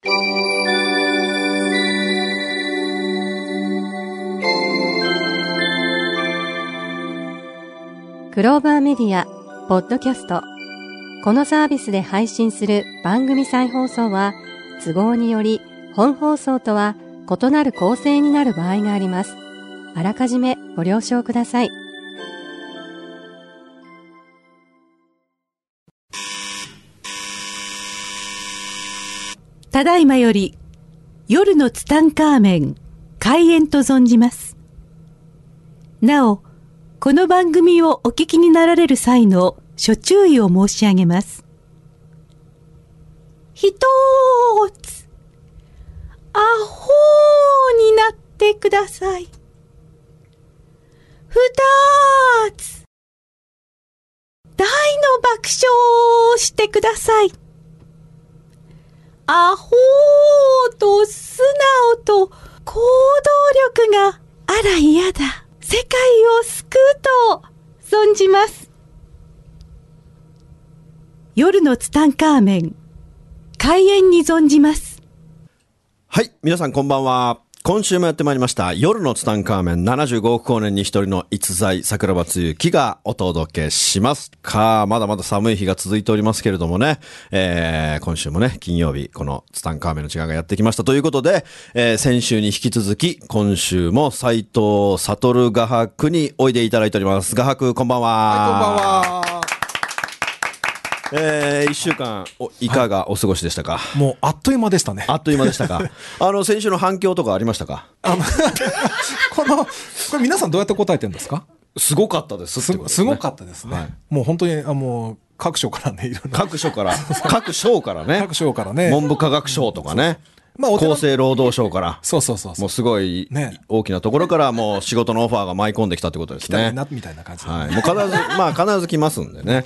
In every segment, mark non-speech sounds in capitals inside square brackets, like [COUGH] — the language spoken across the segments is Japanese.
クローバーメディア、ポッドキャスト。このサービスで配信する番組再放送は、都合により本放送とは異なる構成になる場合があります。あらかじめご了承ください。ただいまより、夜のツタンカーメン、開演と存じます。なお、この番組をお聞きになられる際の諸注意を申し上げます。ひとーつ、アホーになってください。ふたーつ、大の爆笑をしてください。アホーと素直と行動力があら嫌だ。世界を救うと存じます。夜のツタンカーメン、開演に存じます。はい、皆さんこんばんは。今週もやってまいりました。夜のツタンカーメン75億光年に一人の逸材桜庭つゆきがお届けしますか。まだまだ寒い日が続いておりますけれどもね。えー、今週もね、金曜日、このツタンカーメンの時間がやってきましたということで、えー、先週に引き続き、今週も斎藤悟画伯においでいただいております。画伯、こんばんは。はい、こんばんは。えー、一週間お、いかがお過ごしでしたか、はい、もうあっという間でしたね。あっという間でしたか？[LAUGHS] あの、先週の反響とかありましたか？あのこの、これ皆さんどうやって答えてるんですか？すごかったですす、ね、すごかったですね。はい、もう本当に、あもう、各所からね、いろんな。各所から、各省からね。各省からね。文部科学省とかね。まあ、厚生労働省から。そうそうそうもうすごい、大きなところからもう仕事のオファーが舞い込んできたってことですね。な、みたいな感じ、はい。もう必ず、[LAUGHS] まあ必ず来ますんでね。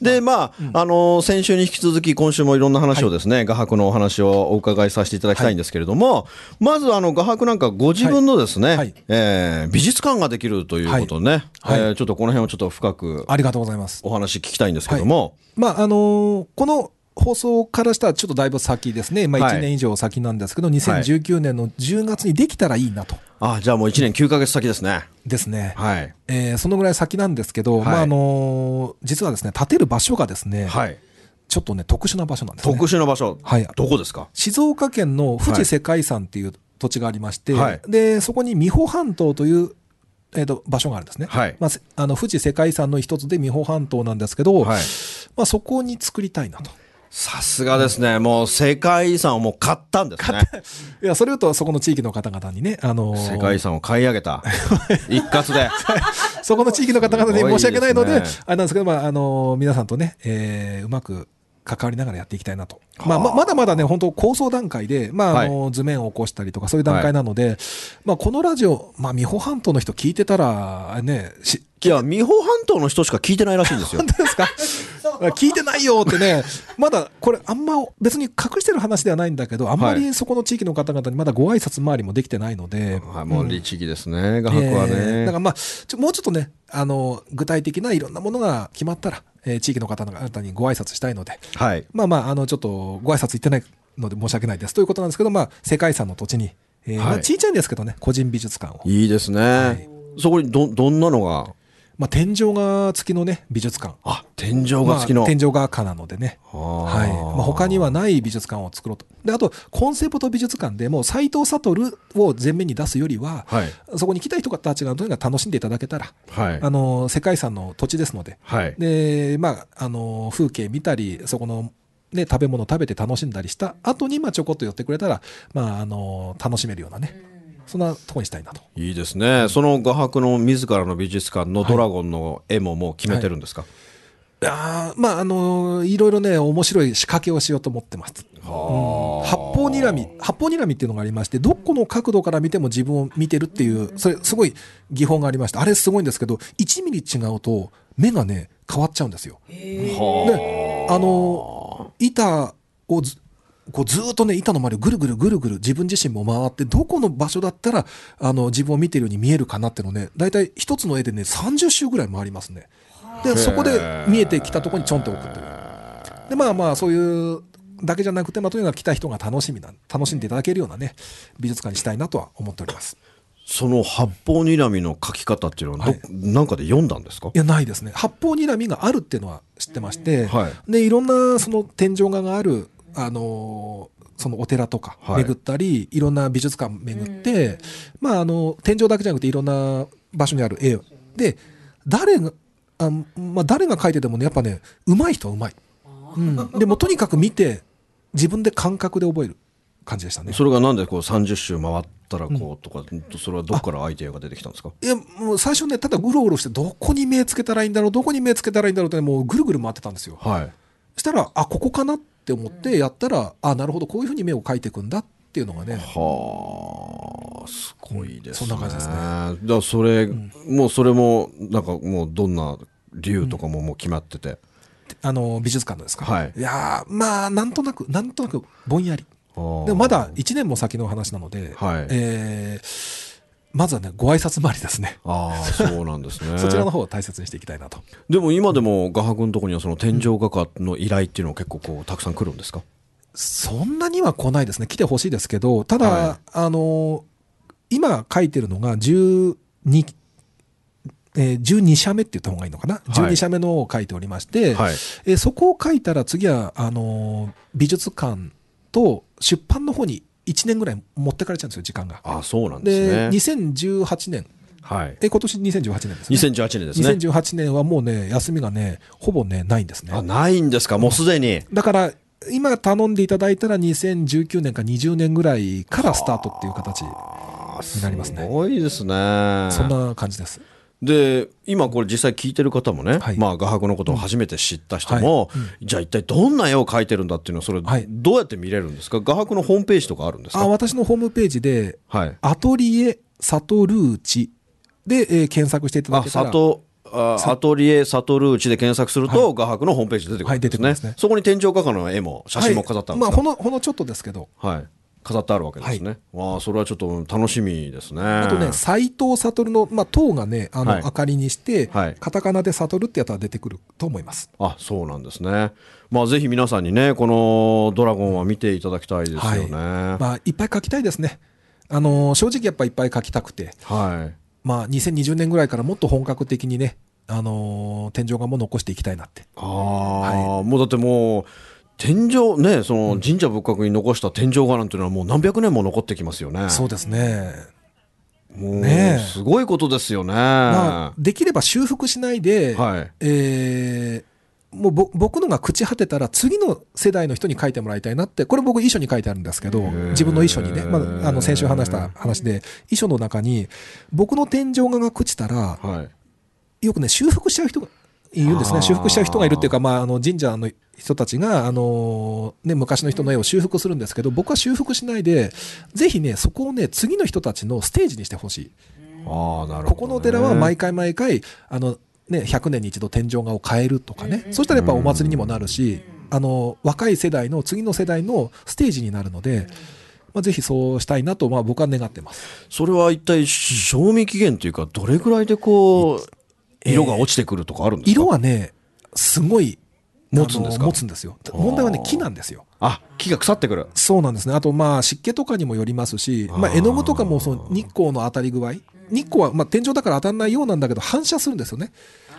で、まあ、あの、先週に引き続き今週もいろんな話をですね、画伯のお話をお伺いさせていただきたいんですけれども、まずあの、画伯なんかご自分のですね、はえ美術館ができるということね、はいえちょっとこの辺をちょっと深く。ありがとうございます。お話聞きたいんですけども。まあ、あのこの、放送からしたらちょっとだいぶ先ですね、まあ、1年以上先なんですけど、はい、2019年の10月にできたらいいなと。あじゃあもう1年9か月先ですね。ですね。はい。えー、そのぐらい先なんですけど、はい、まああのー、実はですね、建てる場所がですね、はい、ちょっとね、特殊な場所なんですね。特殊な場所はい。どこですか？静岡県の富士世界遺産っていう土地がありまして、はい、で、そこに美保半島というえーと、場所があるんですね、はいまあ、あの富士世界遺産の一つで美保半島なんですけど、はいまあ、そこに作りたいなと。さすがですね。もう世界遺産をもう買ったんですね。いや、それ言うとそこの地域の方々にね、あのー、世界遺産を買い上げた。[LAUGHS] 一括で。そこの地域の方々に申し訳ないので、ね、あれなんですけど、まあ、あのー、皆さんとね、えー、うまく関わりながらやっていきたいなと。まあ、ままだまだね、本当構想段階で、まあ、あの、図面を起こしたりとか、そういう段階なので、はい、まあ、このラジオ、まあ、美保半島の人聞いてたら、ね、し、いや、美保半島の人しか聞いてないらしいんですよ。本当ですか？聞いてないよってね、まだ、これ、あんま、別に隠してる話ではないんだけど、あんまりそこの地域の方々にまだご挨拶回りもできてないので。はい、もう律儀ですね、画伯はね。えー、だからまあ、ちょもうちょっとね、あの、具体的ないろんなものが決まったら、えー、地域の方々にご挨拶したいので、はい、まあまあ、あの、ちょっとご挨拶行ってないので申し訳ないですということなんですけど、まあ、世界遺産の土地に、えー、はい、まあ、小さいんですけどね、個人美術館を。いいですね。はい、そこにど、どんなのがまあ、天井画付きのね、美術館。あ、天井画付きの。まあ、天井画家なのでね。はい。まあ、他にはない美術館を作ろうと。で、あと、コンセプト美術館でも、斎藤悟を前面に出すよりは、はい、そこに来た人たちがとにかく楽しんでいただけたら、はい、あの、世界遺産の土地ですので、はい、で、まあ、あの、風景見たり、そこの、ね、食べ物食べて楽しんだりした後に、まあ、ちょこっと寄ってくれたら、まあ、あの、楽しめるようなね、そんなとこにしたいなと。いいですね、その画伯の自らの美術館のドラゴンの絵ももう決めてるんですか、はいはい、あまああのいろいろね面白い仕掛けをしようと思ってます、うん、八方睨み八方睨みっていうのがありましてどこの角度から見ても自分を見てるっていうそれすごい技法がありましてあれすごいんですけど1ミリ違うと目がね変わっちゃうんですよ。であの板をこうずっとね、板の周りをぐるぐるぐるぐる自分自身も回って、どこの場所だったら、あの、自分を見てるように見えるかなっていうのね、大体一つの絵でね、30周ぐらい回りますね。で、そこで見えてきたところにちょんって置くっていう。で、まあまあ、そういうだけじゃなくて、まあ、とにかく来た人が楽しみな、楽しんでいただけるようなね、美術館にしたいなとは思っております。その八方睨みの書き方っていうのはど、はいなんかで読んだんですか？いや、ないですね。八方睨みがあるっていうのは知ってまして、はいで、いろんなその天井画がある、あのーそのお寺とかはい巡ったり、い、ろんな美術館巡って、まあ、あの、天井だけじゃなくていろんな場所にある絵で、誰が、あまあ、誰が描いててもね、やっぱね、上手い人は上手い。うん。でも、とにかく見て、自分で感覚で覚える感じでしたね。それがなんでこう30周回ったらこうとか、それはどこからアイデアが出てきたんですか？いや、もう最初ね、ただうろうろして、どこに目つけたらいいんだろう、どこに目つけたらいいんだろうって、もうぐるぐる回ってたんですよ。はいそしたら、あ、ここかなって思ってやったら、あ、なるほど、こういうふうに目を描いていくんだっていうのがね、はあすごいですね、そんな感じですね。だからそれ、もうそれもなんかもうどんな理由とかももう決まってて、あの、美術館のですか？はい。やーまあ、なんとなく、なんとなくぼんやり。でもまだ1年も先の話なので、はい。えーまずはね、ご挨拶回りですね。ああそうなんですね [LAUGHS] そちらの方を大切にしていきたいなと。でも今でも画伯のところにはその天井画家の依頼っていうのは結構こうたくさん来るんですか？そんなには来ないですね。来てほしいですけど、ただ、はいあの、今書いてるのが12、えー12社目って言った方がいいのかな、い12社目のを書いておりまして、はいえーそこを書いたら次は、あのー美術館と出版の方に1年ぐらい持ってかれちゃうんですよ、時間が。ああそうなんですで、ね2018年、はいえー今年2018年ですね。2018年ですね2018年はもうね、休みがね、ほぼね、ないんですね。あないんですか？もうすでに？だから、今頼んでいただいたら2019年か20年ぐらいからスタートっていう形になりますすね。ごいですねそんな感じです。で今これ実際聞いてる方もね、はい。まあ画伯のことを初めて知った人も、じゃあ一体どんな絵を描いてるんだっていうのはそれはいどうやって見れるんですか？画伯のホームページとかあるんですか？あ私のホームページで、はい。アトリエ・サトルーチで、えー検索していただあけたら、里あアトリエサトルーチで検索すると、画伯のホームページ出てくるんですね,、そこに天井画家の絵も写真も飾ってあるんですか、はい。まあ、ほの、ほのちょっとですけど、はい飾ってあるわけですね、わあそれはちょっと楽しみですね。あとね、斎藤悟の、まあ、塔がね、あの、はい。明かりにして、はい。カタカナで悟ってやったら出てくると思います。あそうなんですね。まあぜひ皆さんにねこのドラゴンは見ていただきたいですよね。はい、まあ、いっぱい書きたいですね。あのー正直やっぱいっぱい書きたくて、まあ、2020年ぐらいからもっと本格的にね、あのー天井画も残していきたいなって。ああ、もうだってもう天井ねその神社仏閣に残した天井画なんていうのはもう何百年も残ってきますよね。そうですね。もうねえ。すごいことですよね、まあ、できれば修復しないで、はい。えーもうぼ僕のが朽ち果てたら次の世代の人に書いてもらいたいなって、これ僕遺書に書いてあるんですけど、自分の遺書にね、まあ、あの先週話した話で、遺書の中に、僕の天井画が朽ちたら、はい。よくね、修復しちゃう人がいるんですね。修復しちゃう人がいるっていうか、まあ、あの神社の人たちが、あのね、昔の人の絵を修復するんですけど、僕は修復しないで、ぜひね、そこをね、次の人たちのステージにしてほしい。ああなるほど、ね、ここのお寺は毎回毎回、あの、ね、100年に一度天井画を変えるとかね。そしたらやっぱお祭りにもなるし、あの、若い世代の、次の世代のステージになるので、まあ、ぜひそうしたいなと、まあ僕は願ってます。それは一体賞味期限というかどれぐらいでこう色が落ちてくるとかあるんですか、色はね、すごい、持つんですか？持つんですよ。問題はね、木なんですよ。あ木が腐ってくるそうなんですね。あと、まあ、湿気とかにもよりますし、まあ、絵の具とかも、その日光の当たり具合。日光は、まあ、天井だから当たらないようなんだけど、反射するんですよね。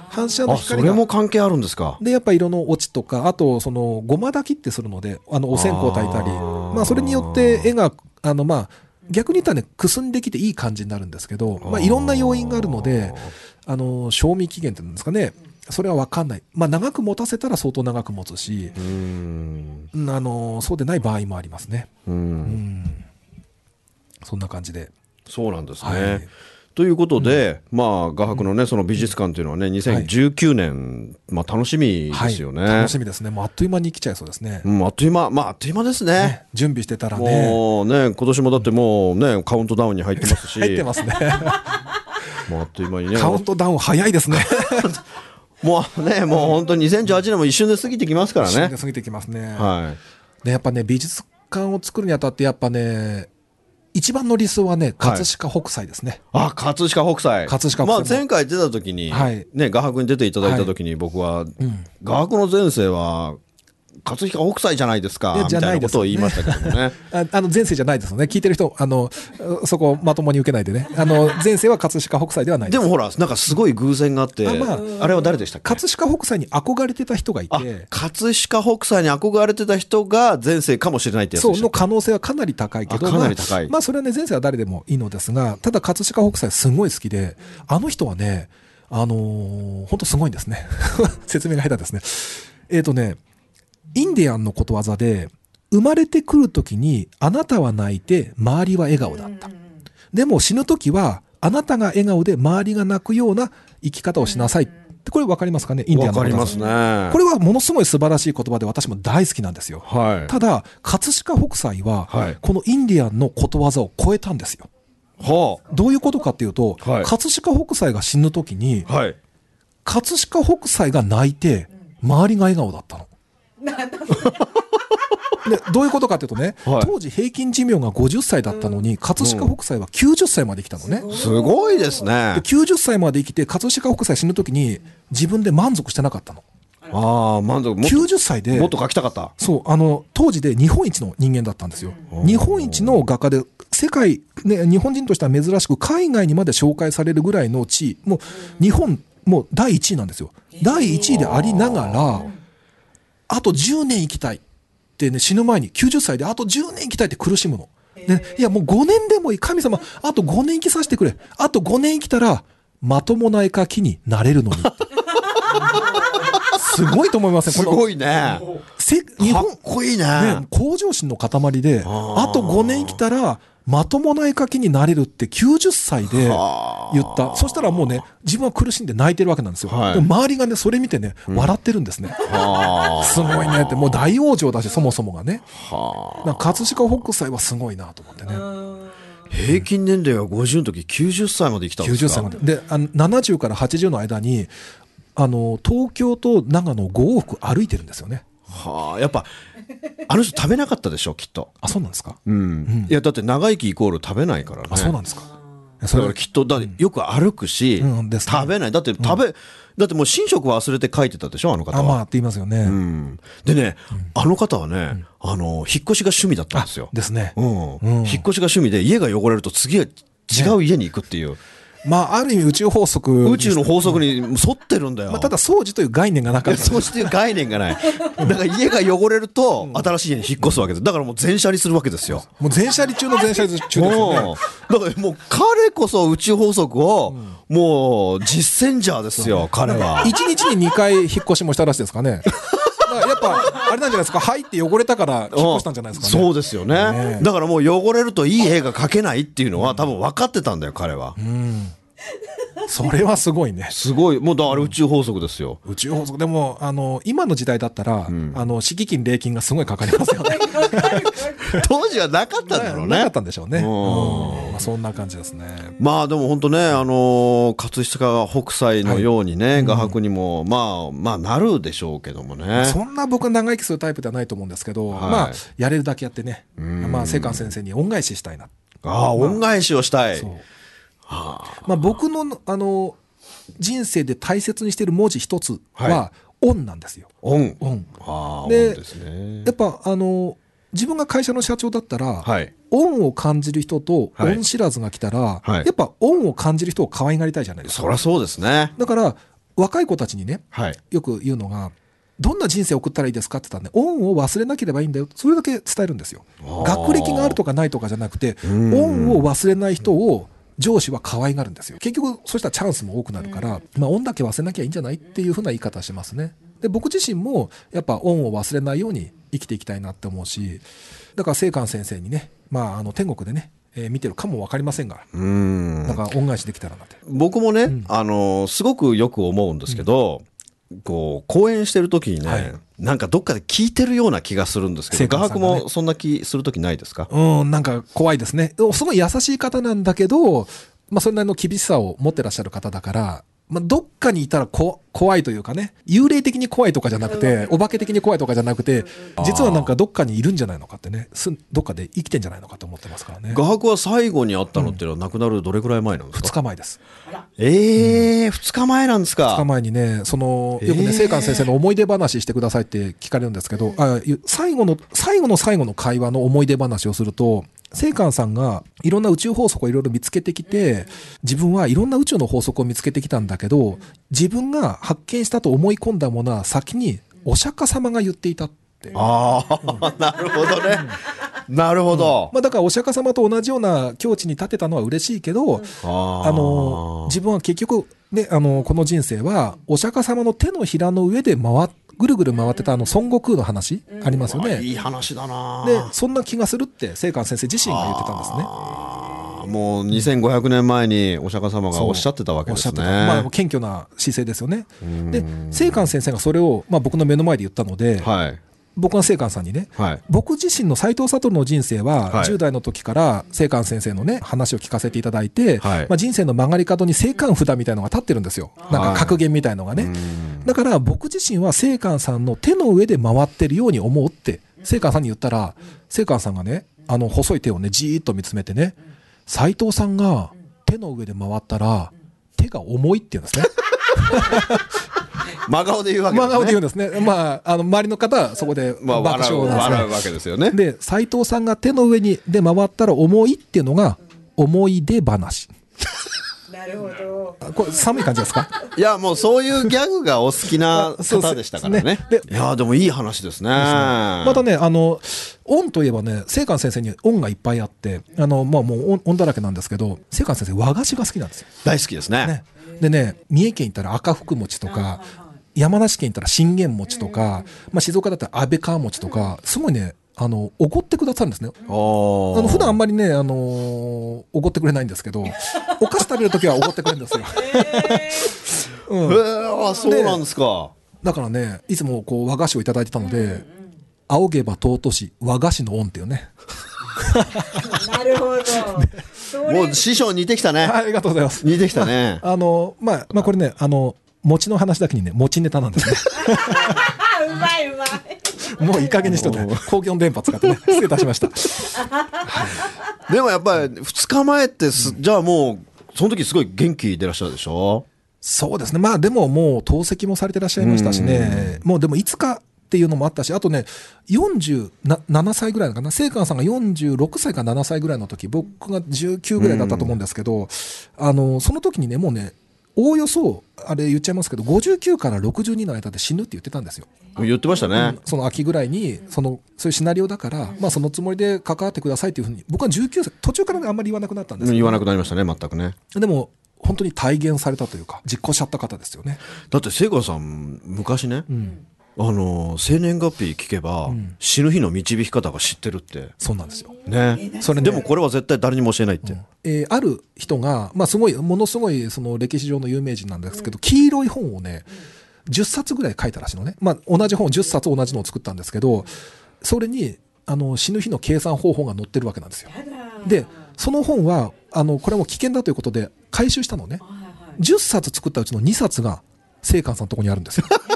反射の光が。れも関係あるんですか？で、やっぱ色の落ちとか、あと、その、ごま炊きってするので、あの、お線香炊いたり。まあ、それによって絵が、あの、まあ、逆に言ったらね、くすんできていい感じになるんですけど、まあ、いろんな要因があるので、あの、賞味期限っていうんですかね、それは分かんない。まあ、長く持たせたら相当長く持つし、うーんうんあの、そうでない場合もありますね。うんうん。そんな感じで。そうなんですね。はいということで、まあ、画伯のね、その美術館というのはね、2019年、まあ、楽しみですよね。はい、楽しみですね。もうあっという間に来ちゃいそうですね。うん、あっという間、まあ、あっという間ですね。ね準備してたらね。もうね、今年もだってもうね、カウントダウンに入ってますし、[LAUGHS] 入ってますね。[LAUGHS] もうあっという間にね、カウントダウン早いですね。[LAUGHS] もうね、もう本当に2018年も一瞬で過ぎてきますからね一瞬で。過ぎてきますね。はい。で、やっぱね、美術館を作るにあたって、やっぱね、一番の理想はね、葛飾北斎ですね。あ、葛飾北斎。葛飾北斎まあ、前回出た時に、はいね、画伯に出ていただいた時に僕は、画伯の前世は、葛飾北斎じゃないですか、いやみたいなことを言いましたけどもね。[LAUGHS] ああの前世じゃないですよね。聞いてる人、あの、そこまともに受けないでね。あの、前世は葛飾北斎ではないで。ですもほら、なんかすごい偶然があって、あまあれは誰でしたっけ？葛飾北斎に憧れてた人がいあて、葛飾北斎に憧れてた人が前世かもしれないってやつそうの可能性はかなり高いけど、あかなり高いまあ、まあそれはね、前世は誰でもいいのですが、ただ葛飾北斎すごい好きで、あの人はね、あのー本当すごいんですね。[LAUGHS] 説明が下手ですね。えっ、とね、インディアンのことわざで、生まれてくるときに、あなたは泣いて、周りは笑顔だった。でも死ぬときは、あなたが笑顔で周りが泣くような生き方をしなさい。ってこれ分かりますかね？インディアンのことわざわかりますね。これはものすごい素晴らしい言葉で私も大好きなんですよ。はい。ただ、葛飾北斎は、はいこのインディアンのことわざを超えたんですよ。はどういうことかっていうと、はい葛飾北斎が死ぬときに、あ。はい。葛飾北斎が泣いて、周りが笑顔だったの。[LAUGHS] でどういうことかっていうとね、はい当時平均寿命が50歳だったのに、葛飾北斎は90歳まで生きたのね。すごいですでね。90歳まで生きて、葛飾北斎死ぬときに自分で満足してなかったの。ああ、満足。もっと90歳でもっと書きたかった。そう、あの、当時で日本一の人間だったんですよ。日本一の画家で、世界、ね、日本人としては珍しく、海外にまで紹介されるぐらいの地位、もう、日本、もう第1位なんですよ。第1位でありながら、あと10年生きたいってね、死ぬ前に90歳であと10年生きたいって苦しむの。で、いや、もう5年でもいい。神様、[LAUGHS] あと5年生きさせてくれ。あと5年生きたら、まともな絵描きになれるのに。[LAUGHS] すごいと思いません？すごいね。せ日かっ本、こいいね。ね、向上心の塊で、あと5年生きたら、まともな絵描きになれるって90歳で言った。そしたらもうね、自分は苦しんで泣いてるわけなんですよ。はいでも周りがね、それ見てね、笑ってるんですね。すごいねって、もう大往生だし、そもそもがね。なんか葛飾北斎はすごいなと思ってね。平均年齢が50の時90歳まで生きたんです90か歳まで。で、あの70から80の間に、あの、東京と長野5往復歩いてるんですよね。はあ、やっぱ、あの人食べなかったでしょ、きっと。あ、そうなんですか？うん。いや、だって長生きイコール食べないからね。あ、そうなんですかだからきっと、だってよく歩くし、うんですね食べない。だって食べ、だってもう寝食忘れて書いてたでしょ、あの方は。あ、まあって言いますよね。うん。でね、あの方はね、あの、引っ越しが趣味だったんですよ。ですね。うん。うん引っ越しが趣味で家が汚れると次は違う家に行くっていう。まあ、ある意味宇宙法則。宇宙の法則に沿ってるんだよ。まあ、ただ、掃除という概念がなかった。そうしていう概念がない。だから家が汚れると、新しい家に引っ越すわけです。だからもう全車にするわけですよ。もう全車離中の全車離中ですよね。もうだからもう彼こそ宇宙法則を、もう実践者ですよ、彼は。一日に2回引っ越しもしたらしいですかね。やっぱ、あれなんじゃないですか、入って汚れたから引っ越したんじゃないですかね。そうですよね。ねだからもう汚れるといい絵が描けないっていうのは多分分かってたんだよ、彼は。それはすごいね。すごい、もうだから宇宙法則ですよ。宇宙法則。でも、あの、今の時代だったら、あの、敷金、礼金がすごいかかりますよね。[LAUGHS] 当時はなかったんだろうねなかっ。たんでしょうね。うんうんまあ、そんな感じですね。まあでも本当ね、あのー葛飾北斎のようにね、画伯にも、まあ、まあなるでしょうけどもね。そんな僕は長生きするタイプではないと思うんですけど、はいまあ、やれるだけやってね、まあ、聖寛先生に恩返ししたいな。ああ、恩返しをしたい。そう。まあ、僕の、あの、人生で大切にしている文字一つは、は恩なんですよ。恩。恩。ああ、恩でねや。っぱ、あの、自分が会社の社長だったら、はい。恩を感じる人とはい恩知らずが来たら、はいやっぱ恩を感じる人を可愛がりたいじゃないですか。そりゃそうですね。だから、若い子たちにね、はい。よく言うのが、どんな人生を送ったらいいですかって言ったらね、恩を忘れなければいいんだよ。それだけ伝えるんですよ。ー学歴があるとかないとかじゃなくて、ん恩を忘れない人を上司は可愛がるんですよ。結局、そうしたらチャンスも多くなるから、まあ、恩だけ忘れなきゃいいんじゃないっていうふうな言い方しますね。で、僕自身も、やっぱ恩を忘れないように生きていきたいなって思うし、だから、聖寛先生にね、まあ、あの、天国でね、えー見てるかもわかりませんが、うん。だから恩返しできたらなって。僕もね、あのーすごくよく思うんですけど、こう、講演してる時にね、はい。なんかどっかで聞いてるような気がするんですけ聖ど、画伯もそんな気する時ないですか？うん、なんか怖いですね。すごい優しい方なんだけど、まあ、それなりの厳しさを持ってらっしゃる方だから、まあ、どっかにいたらこ怖いというかね、幽霊的に怖いとかじゃなくて、お化け的に怖いとかじゃなくて、実はなんかどっかにいるんじゃないのかってね、すどっかで生きてんじゃないのかと思ってますからね。画伯は最後に会ったのっていうのは亡くなるどれぐらい前なんです2か、日前です。ええー、2日前なんですか？2日前にね、その、よくね、えー聖寛先生の思い出話してくださいって聞かれるんですけど、あゆ最後の、最後の最後の会話の思い出話をすると、聖寛さんがいろんな宇宙法則をいろいろ見つけてきて、自分はいろんな宇宙の法則を見つけてきたんだけど、自分が発見したと思い込んだものは先にお釈迦様が言っていたって。ああ、なるほどね。なるほど。まあだからお釈迦様と同じような境地に立てたのは嬉しいけど、あーあの自分は結局、ね、あのこの人生はお釈迦様の手のひらの上で回っぐるぐる回ってたあの孫悟空の話ありますよあね。いい話だなでそんな気がするって聖寛先生自身が言ってたんですね。もう2500年前にお釈迦様がおっしゃってたわけですね。まあ、謙虚な姿勢ですよね。で聖寛先生がそれを、まあ、僕の目の前で言ったので、はい。僕が聖寛さんにね、はい。僕自身の斎藤悟の人生は、はい10代の時から聖寛先生のね、話を聞かせていただいて、はいまあ、人生の曲がり角に聖寛札みたいなのが立ってるんですよ。なんか格言みたいのがね。だから僕自身は聖寛さんの手の上で回ってるように思うって、聖寛さんに言ったら、聖寛さんがね、あの細い手をね、じーっと見つめてね、斎藤さんが手の上で回ったら、手が重いって言うんですね。[LAUGHS] 真顔で言うわけですね。真顔で言うんですね。まあ、あの、周りの方はそこでまあ、爆笑う、笑なんですね笑うわけですよね。で、斎藤さんが手の上にで回ったら重いっていうのが、思い出話。なるほど。あこれ寒い感じですか？[LAUGHS] いや、もうそういうギャグがお好きなあそうです方でしたからね。ねでいや、でもいい話ですね。またね、あの、音といえばね、聖寛先生に音がいっぱいあって、あの、まあもう音音だらけなんですけど、聖寛先生和菓子が好きなんですよ。大好きですね。ね。でね、三重県行ったら赤福餅とか、山梨県行ったら信玄餅とか、まあ静岡だったら安倍川餅とか、すごいね、あの、おごってくださるんですね。おあの普段あんまりね、あのーおごってくれないんですけど、[LAUGHS] お菓子食べるときはおごってくれるんですよ。[LAUGHS] うんへえ、あそうなんですか。だからね、いつもこう和菓子をいただいてたので、仰げば尊し和菓子の恩っていうね。[LAUGHS] なるほど。それもう師匠似てきたね。ありがとうございます。似てきたね。あの、まあ、まあこれね、あの、餅の話だけにね、餅ネタなんですね。あうまいうまい。もういい加減にしとって、公共の電波使ってね、失礼いたしました。でもやっぱり2日前ってす、じゃあもう、その時すごい元気でいらっしゃるでしょ？そうですね。まあでももう透析もされてらっしゃいましたしね、もうでもいつかっていうのもあったし、あとね、47歳ぐらいかな、聖寛さんが46歳か7歳ぐらいの時、僕が19ぐらいだったと思うんですけど、あの、その時にね、もうね、おおよそ、あれ言っちゃいますけど、59から62の間で死ぬって言ってたんですよ。言ってましたね。その秋ぐらいに、その、そういうシナリオだから、まあそのつもりで関わってくださいっていうふうに、僕は19歳、途中からね、あんまり言わなくなったんです言わなくなりましたね、全くね。でも、本当に体現されたというか、実行しちゃった方ですよね。だって、聖子さん、昔ね、うん。あの、生年月日聞けば、死ぬ日の導き方が知ってるって。そうなんですよ。ね。それねでもこれは絶対誰にも教えないって。えーある人が、まあ、すごい、ものすごい、その歴史上の有名人なんですけど、黄色い本をね、10冊ぐらい書いたらしいのね。まあ、同じ本、10冊同じのを作ったんですけど、それに、あの、死ぬ日の計算方法が載ってるわけなんですよ。で、その本は、あの、これも危険だということで、回収したのね。10冊作ったうちの2冊が、聖寛さんのところにあるんですよ。[LAUGHS]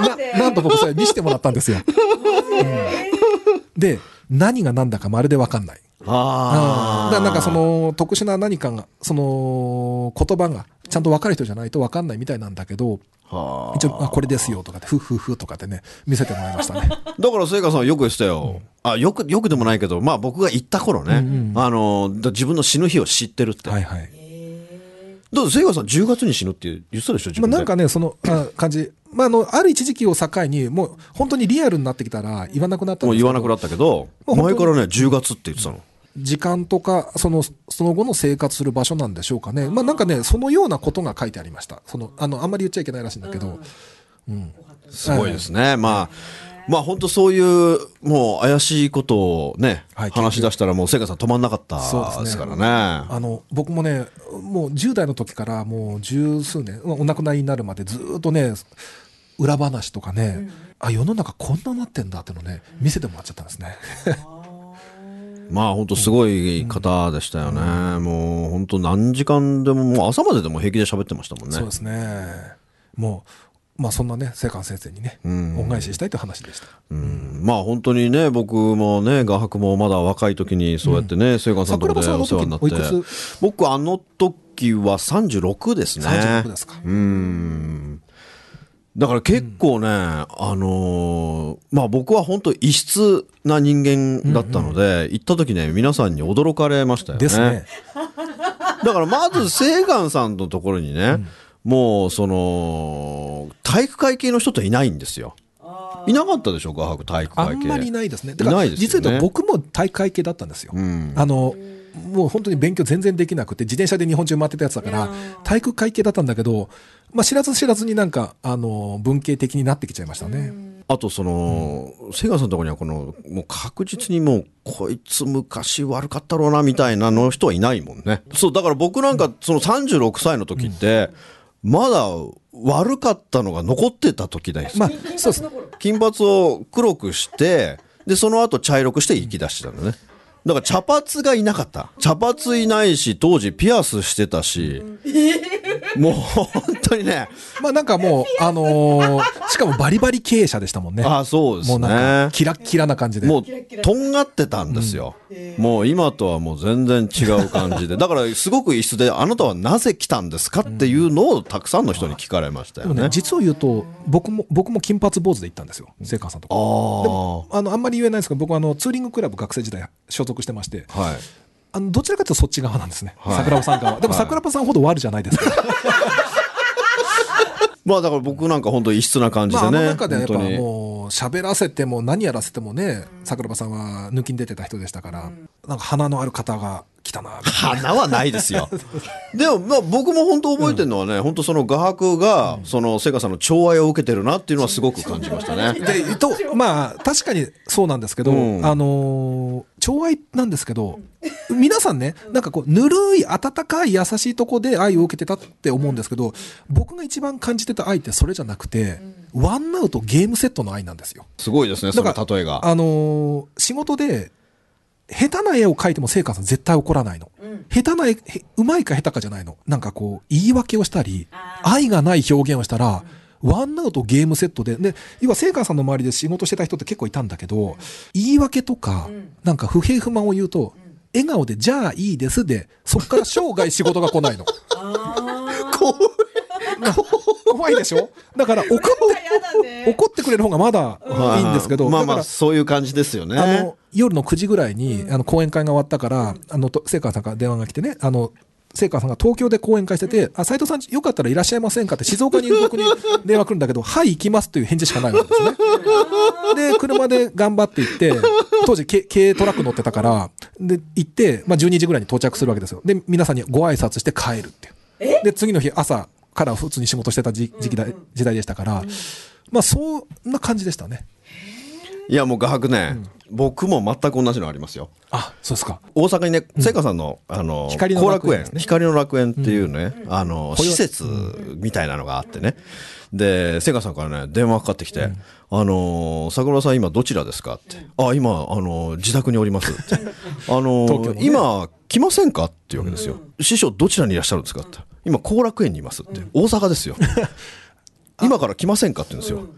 なななんと僕それ見せてもらったんですよ。[LAUGHS] うんで、何が何だかまるでわかんない。あだからなんかそ、の特殊な何かが、その言葉がちゃんと分かる人じゃないと分かんないみたいなんだけど、は一応、あ、これですよとかって、ふっふっふとかってね、見せてもらいましたね。あ。[LAUGHS] だから聖子さんはよく言ってたよ。あ、よく、よくでもないけど、まあ僕が行った頃ね、うんうんあの、だ自分の死ぬ日を知ってるって。はいはい。だって聖子さん10月に死ぬって言ってたでしょ、自分で。まあなんかね、そのあ感じ、まああの、ある一時期を境に、もう本当にリアルになってきたら言わなくなったんもうですけど言わなくなったけど、まあ本当に前からね、10月って言ってたの。時間とか、その、その後の生活する場所なんでしょうかね。まあなんかね、そのようなことが書いてありました。その、あの、あんまり言っちゃいけないらしいんだけど、うん。すごいですね。まあ、まあ本当そういう、もう怪しいことをね、はい話し出したらもう聖子さん止まんなかったそうですからね。あの、僕もね、もう10代の時からもう十数年、お亡くなりになるまでずっとね、裏話とかね、あ、世の中こんななってんだってのね、見せてもらっちゃったんですね。[LAUGHS] まあ本当すごい方でしたよね。もう本当何時間でも、もう朝まででも平気で喋ってましたもんね。そうですね。もう、まあそんなね、聖寛先生にね、恩返ししたいという話でした。うんまあ本当にね、僕もね、画伯もまだ若い時にそうやってね、聖寛さんのところでお世話になって。僕あの時は36ですね。36ですか。うん。だから結構ね、あのーまあ僕は本当異質な人間だったので、行った時ね、皆さんに驚かれましたよね。ですね。だからまず、セーガンさんのところにね、もう、その、体育会系の人っていないんですよ。いなかったでしょ、画伯、体育会系。あんまりいないですね。いだからないですよね実は僕も体育会系だったんですよ。んあの、もう本当に勉強全然できなくて、自転車で日本中回ってたやつだから、体育会系だったんだけど、まあ知らず知らずになんか、あの、文系的になってきちゃいましたね。あと、その、セーガンさんのところには、この、もう確実にもう、こいつ昔悪かったろうな、みたいなの人はいないもんね。そう、だから僕なんか、その36歳の時って、まだ悪かったのが残ってた時です。まあ、そうです。金髪を黒くして、で、その後茶色くして生き出してたのね。だから茶髪がいなかった。茶髪いないし、当時ピアスしてたし、もう本当にね、まあなんかもう、あのーしかもバリバリ経営者でしたもんね。あそうですもうなんねか、。キラッキラな感じで。もう、とんがってたんですよ。もう今とはもう全然違う感じで。だからすごく異質で、あなたはなぜ来たんですかっていうのをたくさんの人に聞かれましたよね。でもね、実を言うと、僕も、僕も金髪坊主で行ったんですよ。聖寛さんとこ。ああの、あんまり言えないですけど、僕はあの、ツーリングクラブ学生時代所属してまして、あ。はい。あの、どちらかというとそっち側なんですね。はい桜庭さん側。でもはい桜庭さんほど悪じゃないですから。[LAUGHS] まあだから僕なんか本当異質な感じまあ、でね。あの中ではやっぱもう、喋らせても何やらせてもね、桜庭さんは抜きに出てた人でしたから、なんか鼻のある方が来たな、花はないですよ。[LAUGHS] でも、まあ、僕も本当覚えてるのはね、本当その画伯が、そのセガさんの寵愛を受けてるなっていうのはすごく感じましたね。[LAUGHS] で、と、まあ、確かにそうなんですけど、うんあのー寵愛なんですけど、皆さんね、なんかこう、ぬるい、温かい、優しいとこで愛を受けてたって思うんですけど、僕が一番感じてた愛ってそれじゃなくて、ワンアウトゲームセットの愛なんですよ。すごいですね、そだからの例えが。あのー仕事で、下手な絵を描いても聖火さん絶対怒らないの。下手な絵、へうまいか下手かじゃないの。なんかこう、言い訳をしたり、愛がない表現をしたら、ワンアウトゲームセットで、で、要は聖火さんの周りで仕事してた人って結構いたんだけど、言い訳とか、なんか不平不満を言うと、笑顔で、じゃあいいですで、そっから生涯仕事が来ないの。[LAUGHS] [LAUGHS] 怖いでしょ？だから怒って、怒ってくれる方がまだいいんですけど、まあまあ、そういう感じですよね。あの夜の9時ぐらいに、あの講演会が終わったから、あのと聖川さんから電話が来てね、あの聖川さんが東京で講演会してて、あ斉藤さん、よかったらいらっしゃいませんか？って、静岡にいる僕に電話来るんだけど、はい、行きますという返事しかないわけですね。で、車で頑張って行って、当時軽、軽トラック乗ってたから、で、行って、まあ、12時ぐらいに到着するわけですよ。で、皆さんにご挨拶して帰るっていう。で、次の日、朝から普通に仕事してた時時期だ時代でしたから、まあ、そんな感じでしたね。いや、もう画伯ね、僕も全く同じのありますよ。あ、そうですか。大阪にね、聖火さんの、あの、光の後楽園ね光の楽園っていうね、あの、これは施設みたいなのがあってね。で、聖火さんからね、電話かかってきて、あの、桜庭さん今どちらですかって。あ、今、あの、自宅におりますって。[LAUGHS] あのね今、来ませんかっていうわけですよ。師匠どちらにいらっしゃるんですかって。今、後楽園にいますって。大阪ですよ。[LAUGHS] 今から来ませんかって言うんですよ。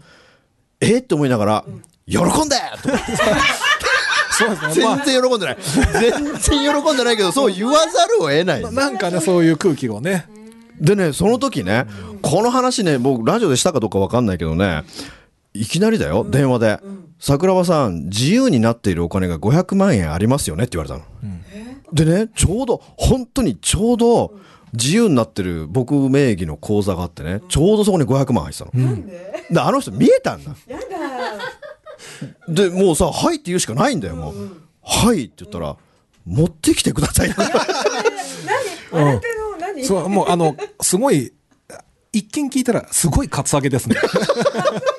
えって思いながら、喜んでとか [LAUGHS] そうですね。ま全然喜んでない。全然喜んでないけど、そう言わざるを得ないあ、。なんかね、そういう空気をね。でね、その時ね、この話ね、僕、ラジオでしたかどうかわかんないけどね、いきなりだよ、電話で。桜庭さん、自由になっているお金が500万円ありますよねって言われたの。でね、ちょうど、本当にちょうど、自由になってる僕名義の口座があってね、ちょうどそこに500万入ってたの。で、あの人見えたんだ。で、もうさ、はいって言うしかないんだよ、もう。はいって言ったら、持ってきてください。笑ってるの？何？そう、もう、あの、すごい、一見聞いたら、すごいカツアゲですね。[LAUGHS]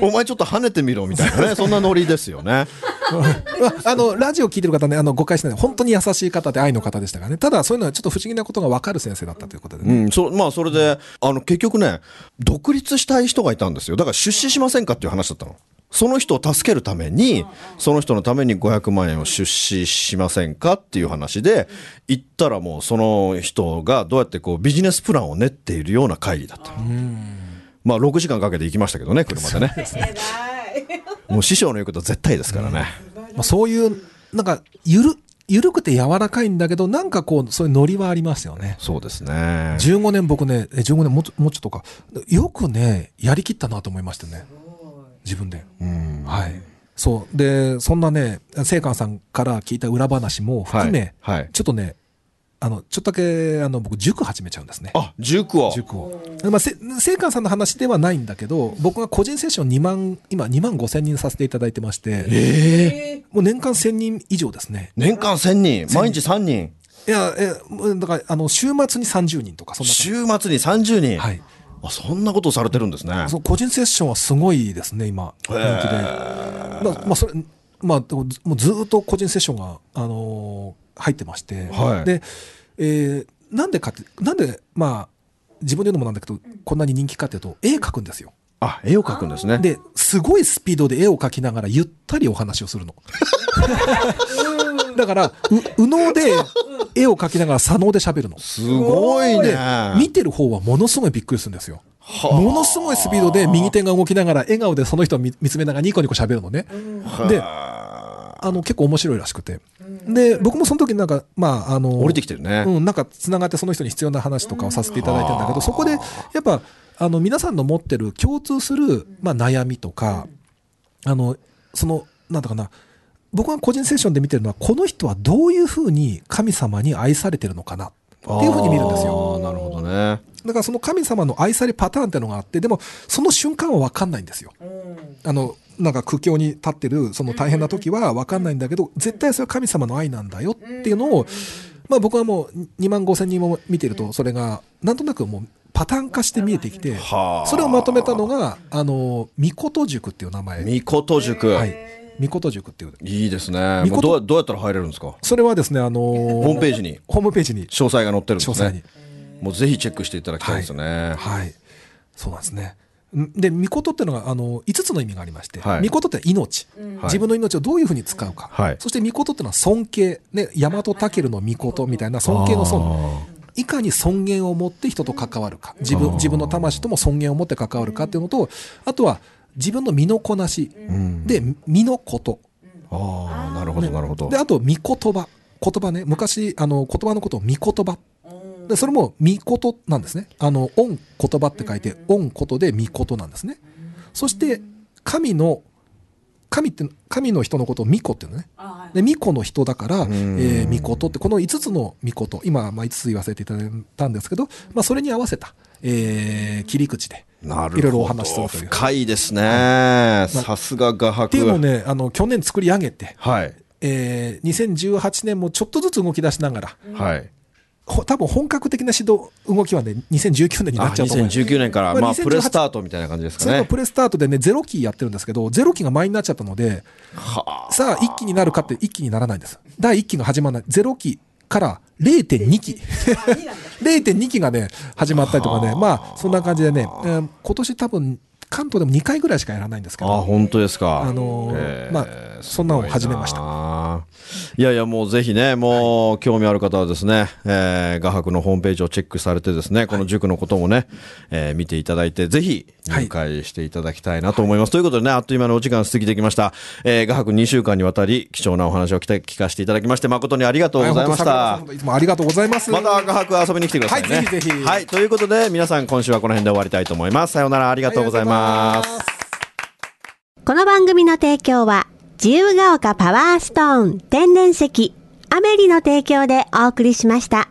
お前ちょっと跳ねてみろみたいなね、[LAUGHS] そんなノリですよね。[LAUGHS] あの、ラジオ聞いてる方ね、あの、誤解してない。本当に優しい方で愛の方でしたからね。ただ、そういうのはちょっと不思議なことが分かる先生だったということでうね。ん、そまあそれで、あの、結局ね、独立したい人がいたんですよ。だから出資しませんかっていう話だったの。その人を助けるために、その人のために500万円を出資しませんかっていう話で、行ったらもうその人がどうやってこうビジネスプランを練っているような会議だった。まあ6時間かけて行きましたけどね、[LAUGHS] 車でね。もう師匠の言うこと絶対ですからね。まあ、そういう、なんか、ゆる、ゆるくて柔らかいんだけど、なんかこう、そういうノリはありますよね。そうですね。15年僕ね、え15年もうちょっとか、よくね、やりきったなと思いましたね。自分で。うん。はい。そう。で、そんなね、聖寛さんから聞いた裏話も含め、はいはいちょっとね、あの、ちょっとだけ、あの、僕、塾始めちゃうんですね。あ、塾を。塾を。まあ、せ聖寛さんの話ではないんだけど、僕が個人セッション2万、今2万5千人させていただいてまして、ええもう年間1000人以上ですね。年間1000人、毎日3人、いや、え、だから、あの、週末に30人とか、そんな。週末に30人。はい。あ、そんなことをされてるんですね。そう個人セッションはすごいですね、今、人気で。まあ、まあ、それ、まあ、でもずもうずっと個人セッションが、あのー入ってまして、はいで、えーなんでかって、なんで、まあ、自分で言うのもなんだけど、こんなに人気かっていうと、絵描くんですよ。あ、絵を描くんですね。で、すごいスピードで絵を描きながら、ゆったりお話をするの。[LAUGHS] だから、う右脳で絵を描きながら左脳で喋るの。すごいねで。、見てる方はものすごいびっくりするんですよ。ものすごいスピードで右手が動きながら、笑顔でその人を見見つめながらニコニコ喋るのね。で、あの、結構面白いらしくて。で、僕もその時なんか、まあ、あの、降りてきてるね。うん、なんか繋がってその人に必要な話とかをさせていただいてるんだけど、そこで、やっぱ、あの、皆さんの持ってる共通する、まあ、悩みとか、あの、その、なんだかな、僕が個人セッションで見てるのは、この人はどういうふうに神様に愛されてるのかなっていうふうに見るんですよ。なるほどね。だからその神様の愛されパターンっていうのがあって、でもその瞬間は分かんないんですよ。あの、なんか苦境に立ってる、その大変な時は分かんないんだけど、絶対それは神様の愛なんだよっていうのを、まあ僕はもう2万5千人も見てると、それがなんとなくもうパターン化して見えてきて、はあそれをまとめたのが、あの、みこと塾っていう名前。みこと塾。はい。みこと塾っていう。いいですね。どうどうやったら入れるんですか？それはですね、あのホームページにホームページに、詳細が載ってるんです詳細にね。。もうぜひチェックしていただきたいですよね。はい。そうなんですね。んで、みことっていうのが、あの、5つの意味がありまして、はいみことって命、自分の命をどういうふうに使うか。はいそして、みことっていうのは尊敬。ね、大和武のみことみたいな尊敬の尊。いかに尊厳を持って人と関わるか。自分、自分の魂とも尊厳を持って関わるかっていうのと、あとは、自分の身のこなし。で、身のこと。ああ、なるほど、なるほどで、。あと、見言葉。言葉ね。昔、あの、言葉のことを見言葉。で、それも、見事なんですね。あの、恩言葉って書いて、恩ことで見事なんですね。そして、神の、神って、神の人のことを巫女っていうのね。で、巫女の人だから、えー、巫女って、この5つの巫女、今、まあ、5つ言わせていただいたんですけど、まあ、それに合わせた、えー、切り口で、なるほど。いろいろお話しするという。深いですね。さすが画伯。っていうのをね、あの、去年作り上げて、はい。えー、2018年もちょっとずつ動き出しながら、はい。ほ多分本格的な指導、動きはね、2019年になあっちゃうと思う。2019年から、まあまあ、2018プレスタートみたいな感じですかね。そプレスタートでね、ゼロ期やってるんですけど、ゼロ期が前になっちゃったので、はさあ、一期になるかって一期にならないんです。第一期が始まらない。ゼロ期から0.2期。[LAUGHS] 0.2 [LAUGHS] 期がね、始まったりとかね、まあ、そんな感じでね、えー今年多分、関東でも2回ぐらいしかやらないんですけあ、ど、本当ですか。あのーえーまあそんなのを始めました。いやいや、もうぜひね、もう興味ある方はですね、えー画伯のホームページをチェックされてですね、この塾のこともね、えー見ていただいて、ぜひ入会していただきたいなと思います。ということでね、あっという間のお時間過ぎてきました。えー画伯2週間にわたり貴重なお話を聞聞かせていただきまして、誠にありがとうございました。はいいつもありがとうございます。また画伯遊びに来てくださいね。はいぜひぜひはい、ということで、皆さん今週はこの辺で終わりたいと思います。さようなら、ありがとうございます。この番組の提供は、自由が丘パワーストーン天然石、アメリの提供でお送りしました。